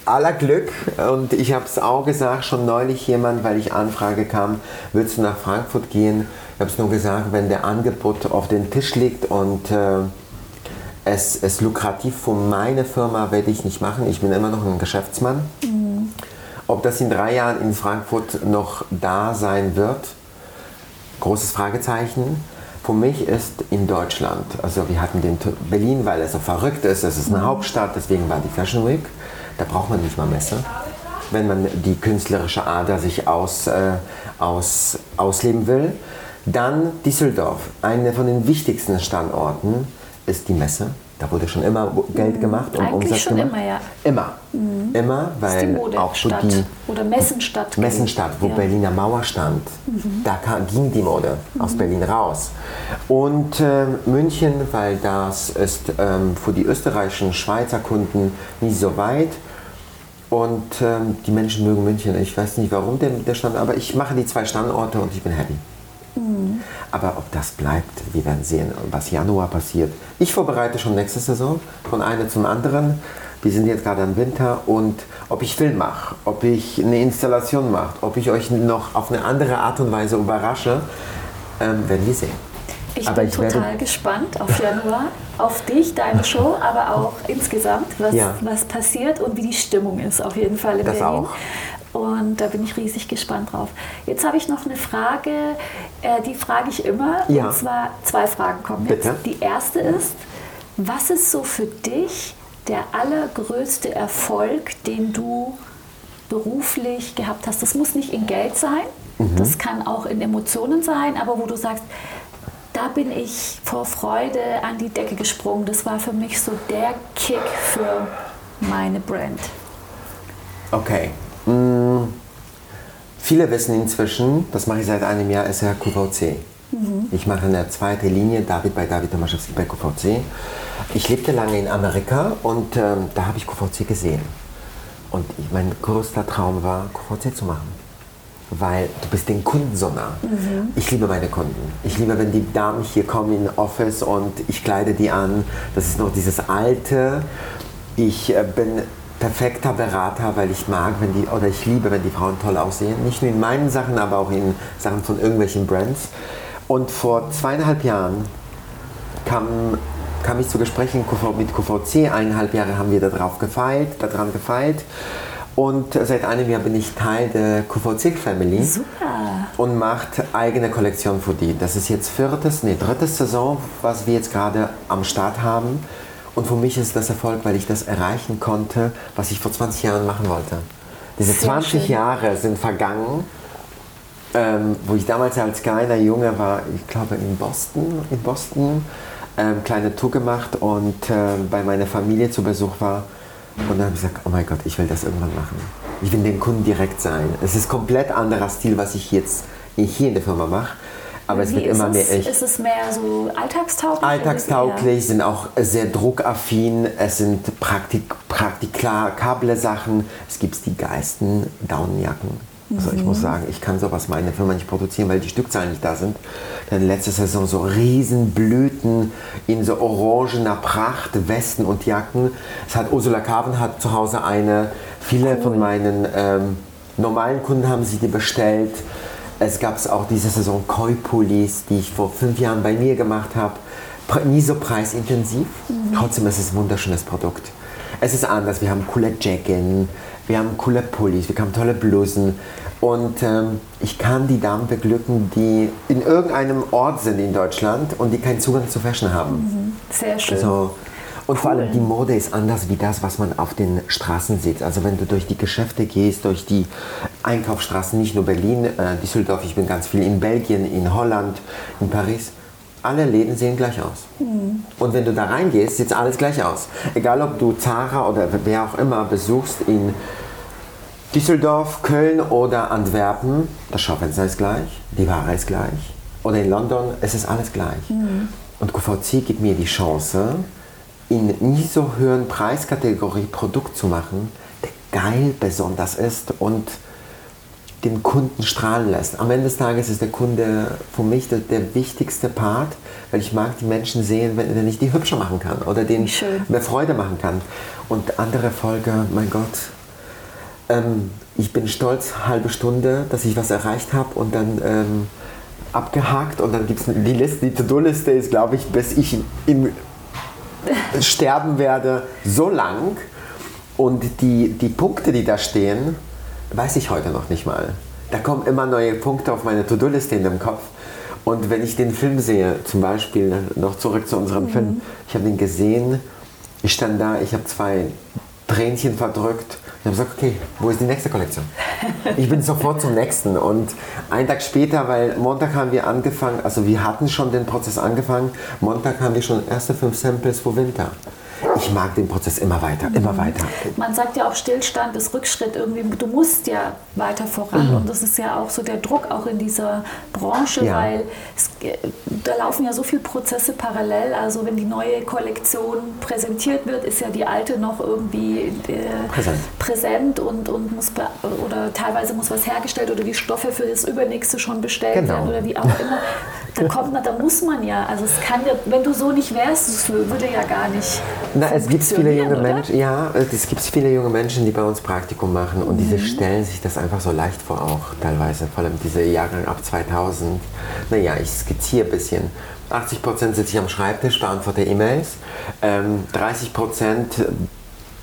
aller Glück und ich habe es auch gesagt, schon neulich jemand, weil ich Anfrage kam, willst du nach Frankfurt gehen? Ich habe es nur gesagt, wenn der Angebot auf den Tisch liegt und äh, es ist lukrativ für meine Firma, werde ich nicht machen. Ich bin immer noch ein Geschäftsmann. Ob das in drei Jahren in Frankfurt noch da sein wird, großes Fragezeichen. Für mich ist in Deutschland, also wir hatten den Berlin, weil es so verrückt ist, es ist eine Hauptstadt, deswegen war die Fashion Week. Da braucht man nicht mal Messe. Wenn man die künstlerische Ader sich aus, äh, aus, ausleben will. Dann Düsseldorf, einer von den wichtigsten Standorten ist die Messe. Da wurde schon immer Geld gemacht und Eigentlich Umsatz schon gemacht. immer, ja. Immer. Immer, ist die weil auch so die Oder Messenstadt. Messenstadt, wo Ja. Mhm. Berliner Mauer stand. Da kam, ging die Mode aus Berlin raus. Und ähm, München, weil das ist ähm, für die österreichischen Schweizer Kunden nicht so weit. Und ähm, die Menschen mögen München. Ich weiß nicht, warum der, der Stand, aber ich mache die zwei Standorte und ich bin happy. Mhm. Aber ob das bleibt, wir werden sehen, was Januar passiert. Ich vorbereite schon nächste Saison von einem zum anderen. Wir sind jetzt gerade im Winter und ob ich Film mache, ob ich eine Installation mache, ob ich euch noch auf eine andere Art und Weise überrasche, ähm, werden wir sehen. Ich Aber bin ich werde- total gespannt auf Januar, auf dich, deine Show, aber auch insgesamt, was, Ja. was passiert und wie die Stimmung ist auf jeden Fall in Das Berlin. auch. Und da bin ich riesig gespannt drauf. Jetzt habe ich noch eine Frage, äh, die frage ich immer. Ja. Und zwar zwei Fragen kommen jetzt. Bitte. Die erste ist, was ist so für dich der allergrößte Erfolg, den du beruflich gehabt hast? Das muss nicht in Geld sein, Mhm. das kann auch in Emotionen sein, aber wo du sagst, da bin ich vor Freude an die Decke gesprungen. Das war für mich so der Kick für meine Brand. Okay. Mm, viele wissen inzwischen, das mache ich seit einem Jahr, ist ja QVC. Ich mache eine zweite Linie, David bei David Tomaszewski bei QVC. Ich lebte lange in Amerika und ähm, da habe ich QVC gesehen. Und ich, mein größter Traum war, QVC zu machen. Weil du bist den Kunden so nah. Mhm. Ich liebe meine Kunden. Ich liebe, wenn die Damen hier kommen in Office und ich kleide die an. Das ist noch dieses alte. Ich äh, bin perfekter Berater, weil ich mag, wenn die, oder ich liebe, wenn die Frauen toll aussehen. Nicht nur in meinen Sachen, aber auch in Sachen von irgendwelchen Brands. Und vor zweieinhalb Jahren kam, kam ich zu Gesprächen mit QVC. Eineinhalb Jahre haben wir darauf gefeilt, daran gefeilt. Und seit einem Jahr bin ich Teil der QVC Family. Super. Und macht eigene Kollektion für die. Das ist jetzt viertes, nee, drittes Saison, was wir jetzt gerade am Start haben. Und für mich ist das Erfolg, weil ich das erreichen konnte, was ich vor 20 Jahren machen wollte. Diese Sehr 20 schön. Jahre sind vergangen, ähm, wo ich damals als kleiner Junge war, ich glaube in Boston, in Boston, ähm, kleine Tour gemacht und äh, bei meiner Familie zu Besuch war. Und dann habe ich gesagt, oh mein Gott, ich will das irgendwann machen. Ich will dem Kunden direkt sein. Es ist komplett anderer Stil, was ich jetzt hier in der Firma mache. Aber es wird immer mehr echt. Ist es mehr so alltagstauglich? Alltagstauglich, sind auch sehr druckaffin, es sind praktik praktikable Sachen. Es gibt die geilsten Daunenjacken. Also ich muss mhm. sagen, ich kann sowas meine Firma nicht produzieren, weil die Stückzahlen nicht da sind. Dann letzte Saison so Riesenblüten in so orangener Pracht, Westen und Jacken. Es hat Ursula Carven hat zu Hause eine. Viele cool. von meinen ähm, normalen Kunden haben sie die bestellt. Es gab auch diese Saison Koi-Pullis, die ich vor fünf Jahren bei mir gemacht habe. Nie so preisintensiv, mhm. trotzdem ist es ein wunderschönes Produkt. Es ist anders, wir haben coole Jacken, wir haben coole Pullis, wir haben tolle Blusen und ähm, ich kann die Damen beglücken, die in irgendeinem Ort sind in Deutschland und die keinen Zugang zu Fashion haben. Mhm. Sehr schön. Also, und cool. vor allem die Mode ist anders wie das, was man auf den Straßen sieht. Also wenn du durch die Geschäfte gehst, durch die Einkaufsstraßen, nicht nur Berlin, äh, Düsseldorf, ich bin ganz viel in Belgien, in Holland, in Paris. Alle Läden sehen gleich aus. Mhm. Und wenn du da reingehst, sieht alles gleich aus. Egal ob du Zara oder wer auch immer besuchst in Düsseldorf, Köln oder Antwerpen, das Schaufenster ist gleich, die Ware ist gleich. Oder in London, es ist alles gleich. Mhm. Und QVC gibt mir die Chance, in nie so höheren Preiskategorie Produkt zu machen, der geil besonders ist und den Kunden strahlen lässt. Am Ende des Tages ist der Kunde für mich der, der wichtigste Part, weil ich mag die Menschen sehen, wenn, wenn ich die hübscher machen kann oder denen mehr Freude machen kann. Und andere Folge, mein Gott, ähm, ich bin stolz, halbe Stunde, dass ich was erreicht habe und dann ähm, abgehakt und dann gibt es die Liste, die To-Do-Liste ist, glaube ich, bis ich im sterben werde, so lang. Und die, die Punkte, die da stehen, weiß ich heute noch nicht mal. Da kommen immer neue Punkte auf meine To-Do-Liste in dem Kopf. Und wenn ich den Film sehe, zum Beispiel noch zurück zu unserem mhm. Film, ich habe ihn gesehen, ich stand da, ich habe zwei Tränchen verdrückt. Ich habe gesagt, okay, wo ist die nächste Kollektion? Ich bin sofort zum nächsten. Und einen Tag später, weil Montag haben wir angefangen, also wir hatten schon den Prozess angefangen, Montag haben wir schon erste fünf Samples für Winter ich mag den Prozess immer weiter, immer weiter. Man sagt ja auch Stillstand ist Rückschritt irgendwie. Du musst ja weiter voran mhm. und das ist ja auch so der Druck auch in dieser Branche, ja. weil es, da laufen ja so viele Prozesse parallel. Also wenn die neue Kollektion präsentiert wird, ist ja die alte noch irgendwie äh, präsent. präsent, und, und muss oder teilweise muss was hergestellt oder die Stoffe für das übernächste schon bestellt genau. werden oder wie auch immer. Da kommt man, da muss man ja. Also es kann ja, wenn du so nicht wärst, es würde ja gar nicht. Na, es gibt viele junge oder? Menschen, ja, es gibt viele junge Menschen, die bei uns Praktikum machen und mhm. diese stellen sich das einfach so leicht vor auch teilweise, vor allem diese Jahrgang ab 2000. Naja, ich skizziere ein bisschen. 80% sitze ich am Schreibtisch, beantworte E-Mails. Ähm, 30%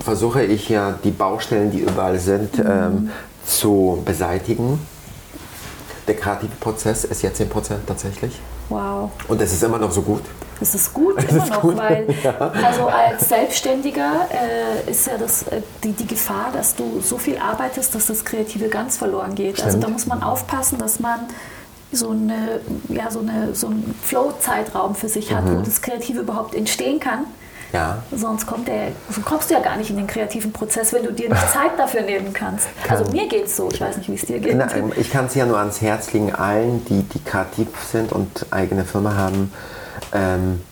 versuche ich ja die Baustellen, die überall sind, mhm. ähm, zu beseitigen. Der kreative Prozess ist ja 10% tatsächlich. Wow. Und es ist immer noch so gut. Es ist gut, es immer ist noch, gut. weil ja. also als Selbstständiger äh, ist ja das, äh, die, die Gefahr, dass du so viel arbeitest, dass das Kreative ganz verloren geht. Stimmt. Also da muss man aufpassen, dass man so, eine, ja, so, eine, so einen Flow-Zeitraum für sich hat, mhm. wo das Kreative überhaupt entstehen kann. Ja. Sonst kommt der, so kommst du ja gar nicht in den kreativen Prozess, wenn du dir nicht Zeit dafür nehmen kannst. Kann. Also mir geht es so, ich weiß nicht, wie es dir geht. Na, ich kann es ja nur ans Herz legen, allen, die, die kreativ sind und eigene Firma haben, ähm,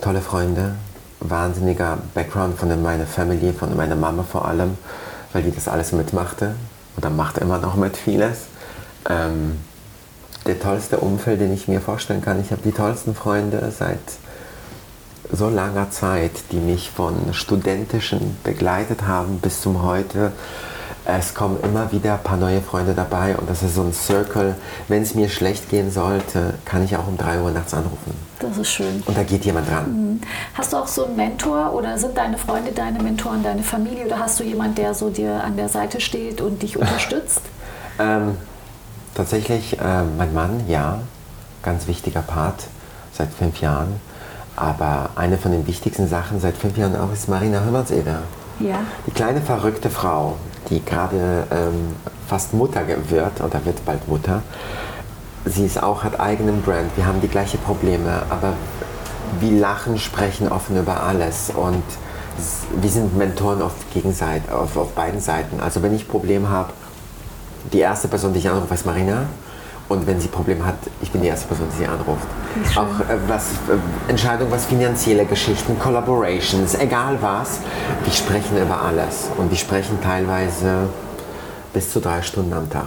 tolle Freunde, wahnsinniger Background von meiner Family, von meiner Mama vor allem. weil die das alles mitmachte oder macht immer noch mit vieles. Ähm, der tollste Umfeld, den ich mir vorstellen kann. Ich habe die tollsten Freunde seit so langer Zeit, die mich von Studentischen begleitet haben bis zum heute. Es kommen immer wieder ein paar neue Freunde dabei und das ist so ein Circle. Wenn es mir schlecht gehen sollte, kann ich auch um 3 Uhr nachts anrufen. Das ist schön. Und da geht jemand dran. Mhm. Hast du auch so einen Mentor oder sind deine Freunde deine Mentoren, deine Familie oder hast du jemanden, der so dir an der Seite steht und dich unterstützt? ähm, tatsächlich äh, mein Mann, ja, ganz wichtiger Part seit fünf Jahren. Aber eine von den wichtigsten Sachen seit fünf Jahren auch ist Marina Hümmerseder. Ja. Die kleine verrückte Frau, die gerade ähm, fast Mutter wird oder wird bald Mutter. Sie ist auch, hat eigenen Brand. Wir haben die gleichen Probleme, aber wir lachen, sprechen offen über alles und wir sind Mentoren auf, Gegenseite, auf, auf beiden Seiten. Also wenn ich Probleme habe, die erste Person, die ich anrufe, ist Marina. Und wenn sie Probleme hat, ich bin die erste Person, die sie anruft. Auch äh, was äh, Entscheidungen, was finanzielle Geschichten, Collaborations, egal was. Wir sprechen über alles. Und wir sprechen teilweise bis zu drei Stunden am Tag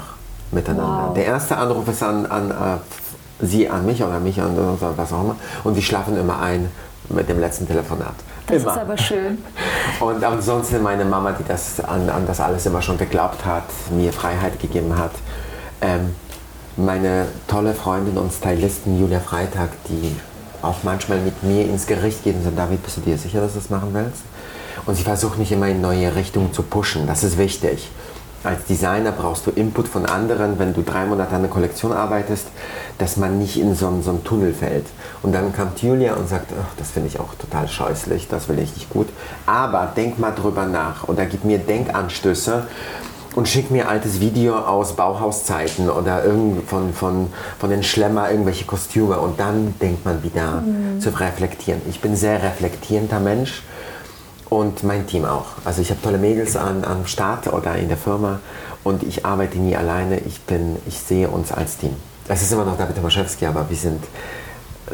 miteinander. Wow. Der erste Anruf ist an, an äh, sie an mich oder mich an oder was auch immer. Und wir schlafen immer ein mit dem letzten Telefonat. Das immer. ist aber schön. Und ansonsten meine Mama, die das an, an das alles immer schon geglaubt hat, mir Freiheit gegeben hat. Ähm, meine tolle Freundin und Stylistin Julia Freitag, die auch manchmal mit mir ins Gericht geht und sagt, David, bist du dir sicher, dass du das machen willst? Und sie versucht mich immer in neue Richtungen zu pushen. Das ist wichtig. Als Designer brauchst du Input von anderen, wenn du drei Monate an einer Kollektion arbeitest, dass man nicht in so, so einen Tunnel fällt. Und dann kam Julia und sagt, ach, das finde ich auch total scheußlich, das will ich nicht gut. Aber denk mal drüber nach oder gib mir Denkanstöße und schick mir altes Video aus Bauhauszeiten oder irgend von, von, von den Schlemmer irgendwelche Kostüme und dann denkt man wieder mhm. zu reflektieren. Ich bin sehr reflektierender Mensch und mein Team auch. Also ich habe tolle Mädels an, am Start oder in der Firma und ich arbeite nie alleine. Ich, bin, ich sehe uns als Team. Es ist immer noch David Tomaszewski, aber wir sind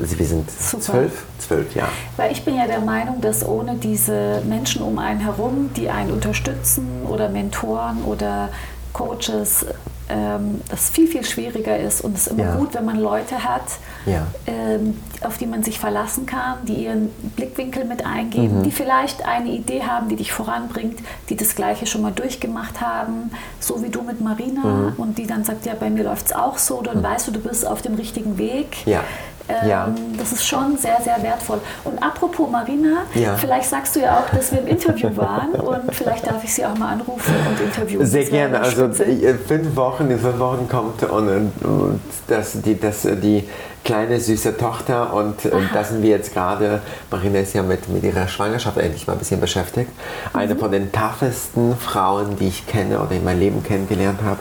wir sind Super. zwölf, zwölf, ja. Weil ich bin ja der Meinung, dass ohne diese Menschen um einen herum, die einen unterstützen oder Mentoren oder Coaches, ähm, das viel, viel schwieriger ist. Und es ist immer ja. gut, wenn man Leute hat, ja. ähm, auf die man sich verlassen kann, die ihren Blickwinkel mit eingeben, mhm. die vielleicht eine Idee haben, die dich voranbringt, die das Gleiche schon mal durchgemacht haben, so wie du mit Marina mhm. und die dann sagt, ja, bei mir läuft es auch so, dann mhm. weißt du, du bist auf dem richtigen Weg. Ja. Ähm, ja. Das ist schon sehr, sehr wertvoll. Und apropos Marina, ja. vielleicht sagst du ja auch, dass wir im Interview waren und vielleicht darf ich sie auch mal anrufen und interviewen. Sehr gerne. Also äh, fünf Wochen, in fünf Wochen kommt und, und das, die, das, die kleine süße Tochter und, und da sind wir jetzt gerade, Marina ist ja mit, mit ihrer Schwangerschaft endlich mal ein bisschen beschäftigt. Eine mhm. von den toughesten Frauen, die ich kenne oder in meinem Leben kennengelernt habe.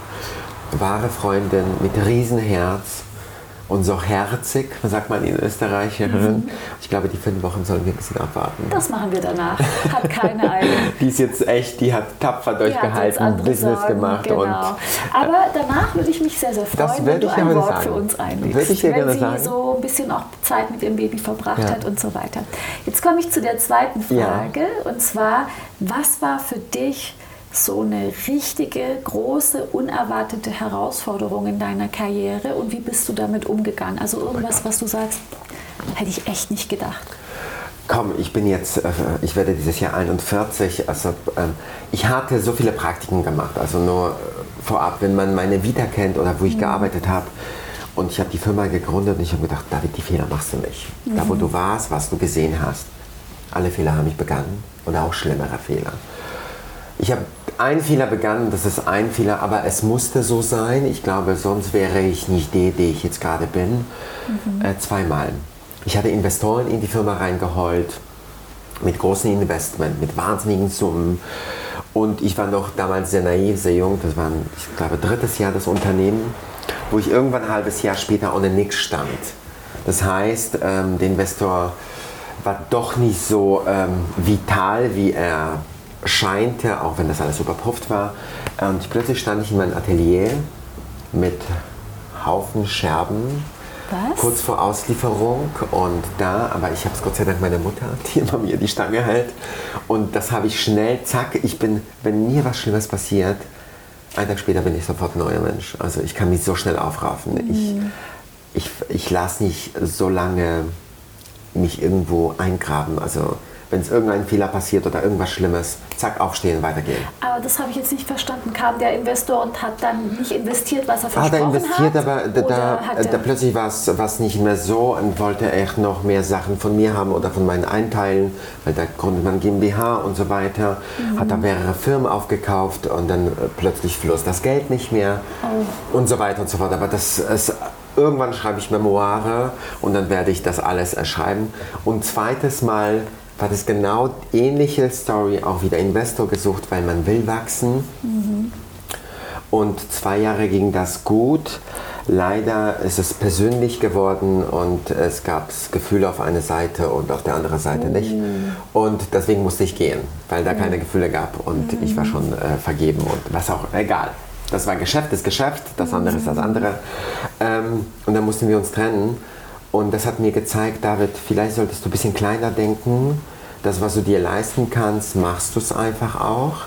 Wahre Freundin mit Riesenherz und so herzig, sagt man in Österreich. Mhm. Ich glaube, die fünf Wochen sollen wir ein bisschen abwarten. Das machen wir danach. Hat keine Eile. die ist jetzt echt, die hat tapfer durchgehalten, Business Sorgen, gemacht. Genau. Und, Aber danach würde ich mich sehr, sehr freuen, wenn du ein Wort sagen. für uns einlegst. Würde ich dir wenn sie sagen. so ein bisschen auch Zeit mit ihrem Baby verbracht ja. hat und so weiter. Jetzt komme ich zu der zweiten Frage. Ja. Und zwar, was war für dich so eine richtige, große, unerwartete Herausforderung in deiner Karriere und wie bist du damit umgegangen? Also irgendwas, was du sagst, hätte ich echt nicht gedacht. Komm, ich bin jetzt, äh, ich werde dieses Jahr 41, also ähm, ich hatte so viele Praktiken gemacht, also nur äh, vorab, wenn man meine Vita kennt oder wo ich mhm. gearbeitet habe, und ich habe die Firma gegründet und ich habe gedacht, David, die Fehler machst du nicht. Mhm. Da, wo mhm. du warst, was du gesehen hast, alle Fehler habe ich begangen oder auch schlimmere Fehler. Ich habe einen Fehler begangen, das ist ein Fehler, aber es musste so sein. Ich glaube, sonst wäre ich nicht die, die ich jetzt gerade bin. Mhm. Äh, zweimal. Ich hatte Investoren in die Firma reingeholt, mit großen Investment, mit wahnsinnigen Summen. Und ich war noch damals sehr naiv, sehr jung. Das war, ich glaube, drittes Jahr des Unternehmens, wo ich irgendwann ein halbes Jahr später ohne nichts stand. Das heißt, ähm, der Investor war doch nicht so ähm, vital, wie er scheinte, auch wenn das alles überprüft war. Und plötzlich stand ich in meinem Atelier mit Haufen Scherben Was? kurz vor Auslieferung und da, aber ich habe es Gott sei Dank meiner Mutter, die immer mir die Stange hält und das habe ich schnell, zack, ich bin, wenn mir was Schlimmes passiert, einen Tag später bin ich sofort ein neuer Mensch. Also ich kann mich so schnell aufraffen. Mhm. Ich, ich, ich lasse nicht so lange mich irgendwo eingraben. Also wenn es irgendein Fehler passiert oder irgendwas Schlimmes, zack, aufstehen, weitergehen. Aber das habe ich jetzt nicht verstanden. Kam der Investor und hat dann nicht investiert, was er Hat versprochen er investiert, hat? aber da, da, hat da plötzlich war es nicht mehr so und wollte echt noch mehr Sachen von mir haben oder von meinen Einteilen, weil da gründet man GmbH und so weiter. Mhm. Hat da mehrere Firmen aufgekauft und dann äh, plötzlich floss das Geld nicht mehr Oh. und so weiter und so fort. Aber das ist, irgendwann schreibe ich Memoire und dann werde ich das alles erschreiben. Und zweites Mal war das genau ähnliche Story, auch wieder Investor gesucht, weil man will wachsen. Und zwei Jahre ging das gut. Leider ist es persönlich geworden und es gab Gefühle auf einer Seite und auf der anderen Seite nicht. Und deswegen musste ich gehen, weil da keine Gefühle gab und ich war schon äh, vergeben und was auch, egal. Das war Geschäft, ist Geschäft, das andere ist das andere. Ähm, und dann mussten wir uns trennen. Und das hat mir gezeigt, David, vielleicht solltest du ein bisschen kleiner denken. Das, was du dir leisten kannst, machst du es einfach auch.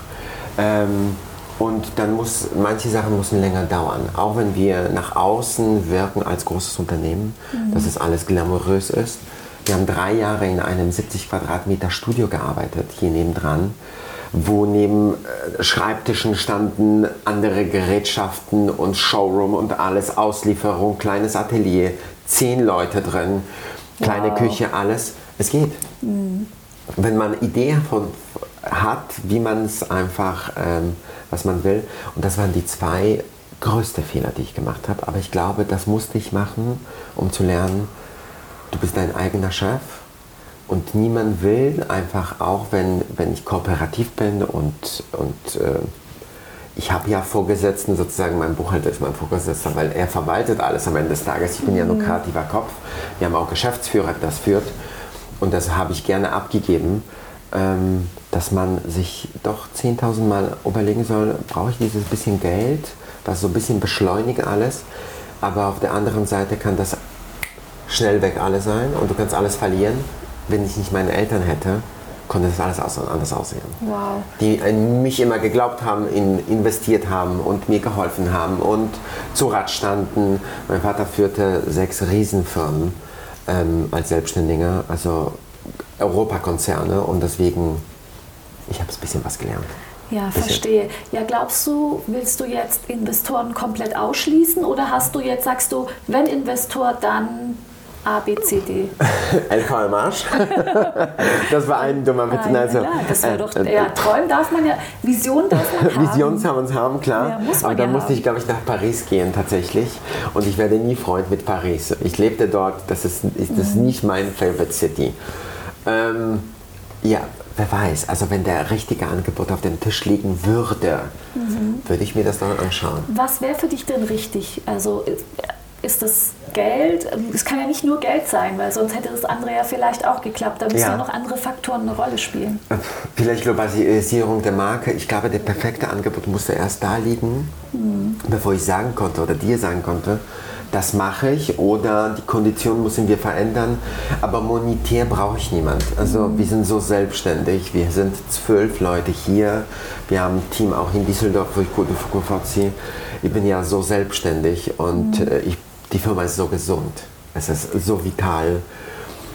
Ähm, und dann muss, manche Sachen müssen länger dauern. Auch wenn wir nach außen wirken als großes Unternehmen, dass es alles glamourös ist. Wir haben drei Jahre in einem 70 Quadratmeter Studio gearbeitet, hier nebendran, wo neben äh, Schreibtischen standen andere Gerätschaften und Showroom und alles, Auslieferung, kleines Atelier, zehn Leute drin, kleine Wow. Küche, alles. Es geht wenn man eine Idee von, hat, wie man es einfach, ähm, was man will. Und das waren die zwei größte Fehler, die ich gemacht habe. Aber ich glaube, das musste ich machen, um zu lernen, du bist dein eigener Chef. Und niemand will einfach, auch wenn, wenn ich kooperativ bin und, und äh, ich habe ja Vorgesetzten, sozusagen mein Buchhalter ist mein Vorgesetzter, weil er verwaltet alles am Ende des Tages. Ich bin ja nur kreativer Kopf. Wir haben auch Geschäftsführer, der das führt. Und das habe ich gerne abgegeben, ähm, dass man sich doch 10.000 Mal überlegen soll, brauche ich dieses bisschen Geld, was so ein bisschen beschleunigt alles. Aber auf der anderen Seite kann das schnell weg alles sein und du kannst alles verlieren. Wenn ich nicht meine Eltern hätte, konnte das alles anders aussehen Wow. die an mich immer geglaubt haben, in, investiert haben und mir geholfen haben und zu Rat standen. Mein Vater führte sechs Riesenfirmen ähm, als Selbstständiger, also Europakonzerne und deswegen, ich habe ein bisschen was gelernt. Ja, verstehe. Ja, glaubst du, willst du jetzt Investoren komplett ausschließen oder hast du jetzt, sagst du, wenn Investor, dann A, B, C, D? LK im Arsch. das war ein dummer Witz. Nein, Also, klar, das wäre äh, doch, äh, ja, träumen darf man ja, Vision darf man haben. Visions haben uns haben, klar. Ja, man Aber dann ja musste haben. ich, glaube ich, nach Paris gehen tatsächlich. Und ich werde nie Freund mit Paris. Ich lebte dort, das ist, ist das Mhm. nicht mein Favorite City. Ähm, ja, wer weiß. Also wenn der richtige Angebot auf dem Tisch liegen würde, Mhm. würde ich mir das dann anschauen. Was wäre für dich denn richtig? Also ist das Geld? Es kann ja nicht nur Geld sein, weil sonst hätte das andere ja vielleicht auch geklappt. Da müssen Ja. ja noch andere Faktoren eine Rolle spielen. Vielleicht Globalisierung der Marke. Ich glaube, der perfekte Angebot musste erst da liegen, bevor ich sagen konnte oder dir sagen konnte, das mache ich oder die Konditionen müssen wir verändern. Aber monetär brauche ich niemand. Also wir sind so selbstständig. Wir sind zwölf Leute hier. Wir haben ein Team auch in Düsseldorf, wo ich gut vorziehe. Ich bin ja so selbstständig und äh, ich, die Firma ist so gesund. Es ist so vital.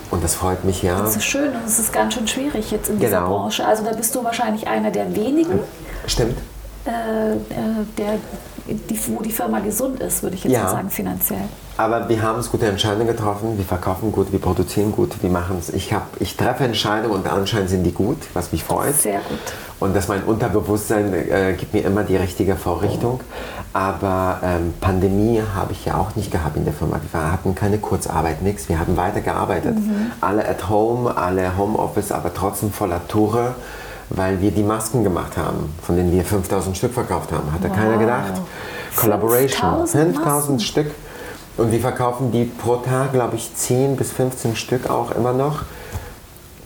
Und das freut mich ja. Das ist schön und es ist ganz schön schwierig jetzt in dieser Genau. Branche. Also da bist du wahrscheinlich einer der wenigen, Stimmt. Äh, äh, der, die, wo die Firma gesund ist, würde ich jetzt Ja. sagen, finanziell. Aber wir haben uns gute Entscheidungen getroffen. Wir verkaufen gut, wir produzieren gut, wir machen es. Ich, hab- ich treffe Entscheidungen und anscheinend sind die gut, was mich freut. Sehr gut. Und dass mein Unterbewusstsein äh, gibt mir immer die richtige Vorrichtung. Aber ähm, Pandemie habe ich ja auch nicht gehabt in der Firma. Wir hatten keine Kurzarbeit, nichts. Wir haben weiter gearbeitet. Alle at home, alle Homeoffice, aber trotzdem voller Tore, weil wir die Masken gemacht haben, von denen wir 5000 Stück verkauft haben. Hatte keiner Wow. gedacht. Collaboration. 5000 5000 Stück. Und wir verkaufen die pro Tag, glaube ich, 10 bis 15 Stück auch immer noch.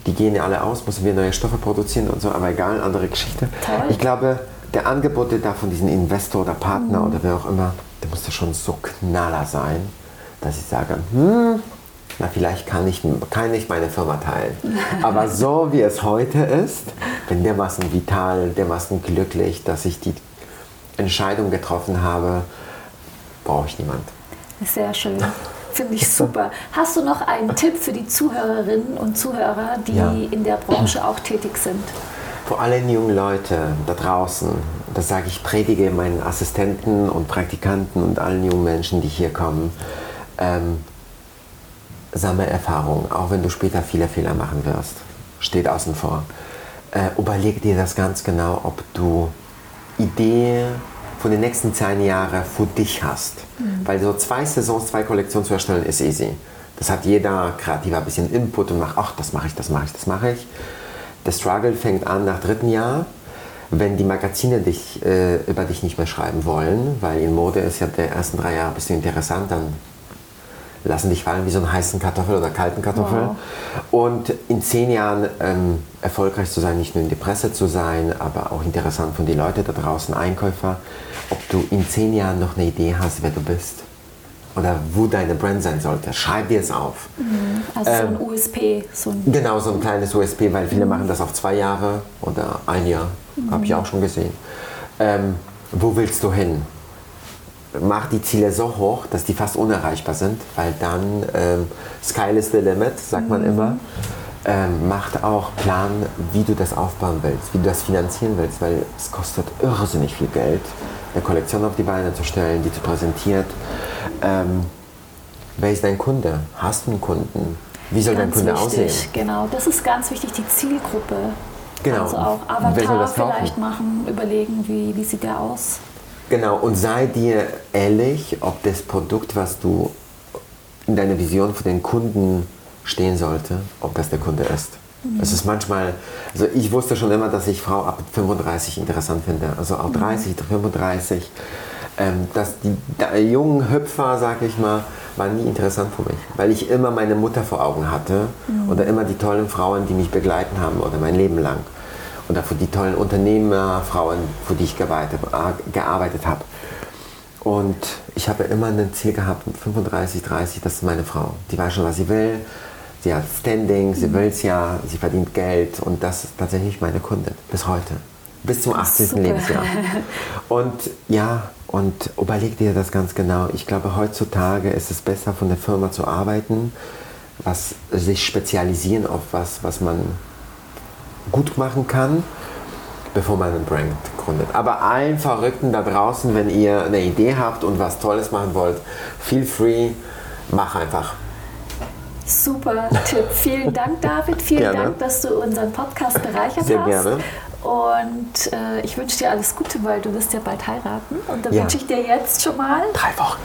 Die gehen ja alle aus, müssen wir neue Stoffe produzieren und so, aber egal, andere Geschichte. Toll. Ich glaube, der Angebot der da von diesem Investor oder Partner oder wer auch immer, der musste schon so knaller sein, dass ich sage, hm, na vielleicht kann ich, kann ich meine Firma teilen. Aber so wie es heute ist, bin dermaßen vital, dermaßen glücklich, dass ich die Entscheidung getroffen habe, brauche ich niemand. Sehr schön. Finde ich super. Hast du noch einen Tipp für die Zuhörerinnen und Zuhörer, die ja. in der Branche auch tätig sind? Vor allem jungen Leute da draußen, das sage ich, predige meinen Assistenten und Praktikanten und allen jungen Menschen, die hier kommen, ähm, sammle Erfahrung, auch wenn du später viele Fehler machen wirst. Steht außen vor. Äh, überleg dir das ganz genau, ob du Idee von den nächsten zehn Jahren für dich hast. Mhm. Weil so zwei Saisons, zwei Kollektionen zu erstellen, ist easy. Das hat jeder Kreativer ein bisschen Input und macht, ach, das mache ich, das mache ich, das mache ich. Der Struggle fängt an nach dritten Jahr, wenn die Magazine dich, äh, über dich nicht mehr schreiben wollen, weil in Mode ist ja der ersten drei Jahre ein bisschen interessant, dann lassen dich fallen wie so einen heißen Kartoffel oder kalten Kartoffel. Wow. Und in zehn Jahren ähm, erfolgreich zu sein, nicht nur in der Presse zu sein, aber auch interessant von den Leuten da draußen, Einkäufer, ob du in zehn Jahren noch eine Idee hast, wer du bist oder wo deine Brand sein sollte. Schreib dir es auf. Mhm. Also ähm, so ein ähm, USP. So ein genau, so ein kleines USP, weil viele mhm. machen das auf zwei Jahre oder ein Jahr. Mhm. Habe ich auch schon gesehen. Ähm, wo willst du hin? Mach die Ziele so hoch, dass die fast unerreichbar sind, weil dann ähm, Sky is the limit, sagt man immer. Mhm. Ähm, macht auch Plan, wie du das aufbauen willst, wie du das finanzieren willst, weil es kostet irrsinnig viel Geld, eine Kollektion auf die Beine zu stellen, die zu präsentieren ähm, wer ist dein Kunde? Hast du einen Kunden? Wie soll ganz dein Kunde wichtig, aussehen? Genau, das ist ganz wichtig, die Zielgruppe. Genau. Also auch Avatar vielleicht machen, überlegen, wie, wie sieht der aus. Genau, und sei dir ehrlich, ob das Produkt, was du in deiner Vision für den Kunden stehen sollte, ob das der Kunde ist. Mhm. Es ist manchmal, also ich wusste schon immer, dass ich Frau ab 35 interessant finde. Also auch 30, mhm. 35 ähm, dass die jungen Hüpfer, sag ich mal, waren nie interessant für mich, weil ich immer meine Mutter vor Augen hatte mhm. oder immer die tollen Frauen, die mich begleiten haben oder mein Leben lang. Oder für die tollen Unternehmerfrauen, für die ich gearbeitet, äh, gearbeitet habe. Und ich habe immer ein Ziel gehabt, 35, 30, das ist meine Frau. Die weiß schon, was sie will. Sie hat Standing, sie mhm. will es ja, sie verdient Geld und das ist tatsächlich meine Kundin bis heute. Bis zum 18. Super. Lebensjahr. Und ja, und überleg dir das ganz genau. Ich glaube, heutzutage ist es besser, von der Firma zu arbeiten, was sich spezialisieren auf was, was man gut machen kann, bevor man einen Brand gründet. Aber allen Verrückten da draußen, wenn ihr eine Idee habt und was Tolles machen wollt, feel free, mach einfach. Super Tipp. Vielen Dank, David. Vielen gerne. Dank, dass du unseren Podcast bereichert Sehr hast. Sehr gerne. Und äh, ich wünsche dir alles Gute, weil du wirst ja bald heiraten. Und da ja. wünsche ich dir jetzt schon mal drei Wochen.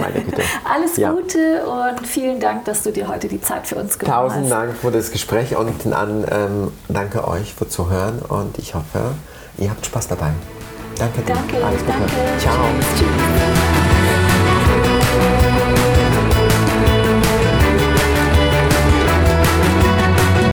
Meine Güte. alles ja. Gute und vielen Dank, dass du dir heute die Zeit für uns genommen Tausend hast. Tausend Dank für das Gespräch und an, ähm, danke euch für Zuhören und ich hoffe, ihr habt Spaß dabei. Danke dir. Danke, alles Gute. Danke. Ciao. Tschüss. Tschüss.